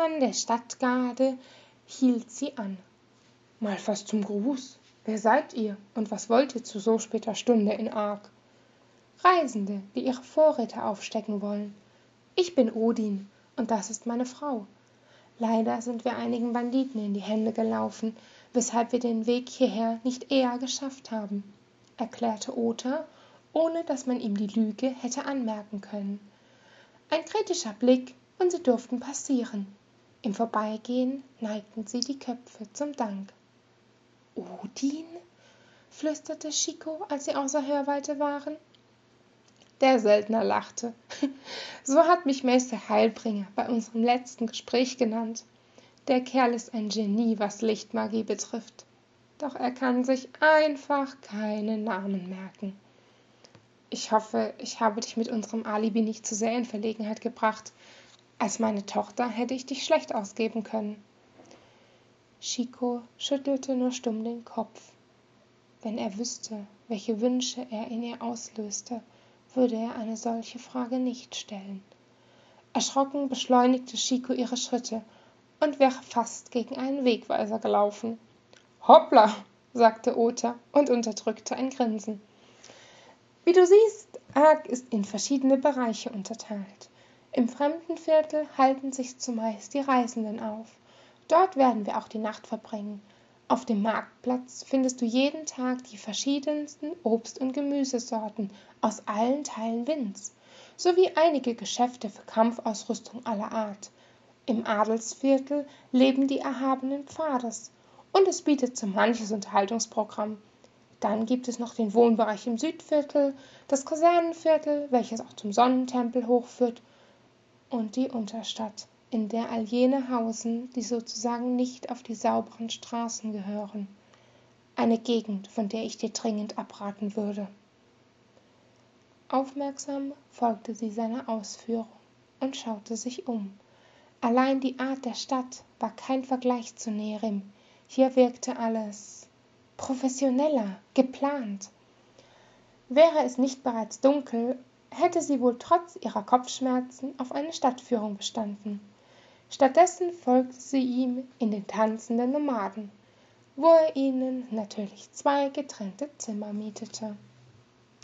Wachmann der Stadtgarde hielt sie an. Mal fast zum Gruß. Wer seid ihr und was wollt ihr zu so später Stunde in Ark? Reisende, die ihre Vorräte aufstecken wollen. Ich bin Odin und das ist meine Frau. Leider sind wir einigen Banditen in die Hände gelaufen, weshalb wir den Weg hierher nicht eher geschafft haben, erklärte Ota, ohne dass man ihm die Lüge hätte anmerken können. Ein kritischer Blick und sie durften passieren. Im Vorbeigehen neigten sie die Köpfe zum Dank. Odin? flüsterte Chico, als sie außer Hörweite waren. Der Söldner lachte. So hat mich Meister Heilbringer bei unserem letzten Gespräch genannt. Der Kerl ist ein Genie, was Lichtmagie betrifft. Doch er kann sich einfach keinen Namen merken. Ich hoffe, ich habe dich mit unserem Alibi nicht zu sehr in Verlegenheit gebracht. Als meine Tochter hätte ich dich schlecht ausgeben können. Chico schüttelte nur stumm den Kopf. Wenn er wüsste, welche Wünsche er in ihr auslöste, würde er eine solche Frage nicht stellen. Erschrocken beschleunigte Chico ihre Schritte und wäre fast gegen einen Wegweiser gelaufen. Hoppla, sagte Ota und unterdrückte ein Grinsen. Wie du siehst, Ark ist in verschiedene Bereiche unterteilt. Im Fremdenviertel halten sich zumeist die Reisenden auf. Dort werden wir auch die Nacht verbringen. Auf dem Marktplatz findest du jeden Tag die verschiedensten Obst- und Gemüsesorten aus allen Teilen Winds, sowie einige Geschäfte für Kampfausrüstung aller Art. Im Adelsviertel leben die erhabenen Pfades und es bietet so manches Unterhaltungsprogramm. Dann gibt es noch den Wohnbereich im Südviertel, das Kasernenviertel, welches auch zum Sonnentempel hochführt, und die Unterstadt in der all jene hausen, die sozusagen nicht auf die sauberen Straßen gehören. Eine Gegend, von der ich dir dringend abraten würde. Aufmerksam folgte sie seiner Ausführung und schaute sich um. Allein die Art der Stadt war kein Vergleich zu Nerim. Hier wirkte alles professioneller, geplant. Wäre es nicht bereits dunkel, hätte sie wohl trotz ihrer Kopfschmerzen auf eine Stadtführung bestanden. Stattdessen folgte sie ihm in den tanzenden Nomaden, wo er ihnen natürlich zwei getrennte Zimmer mietete.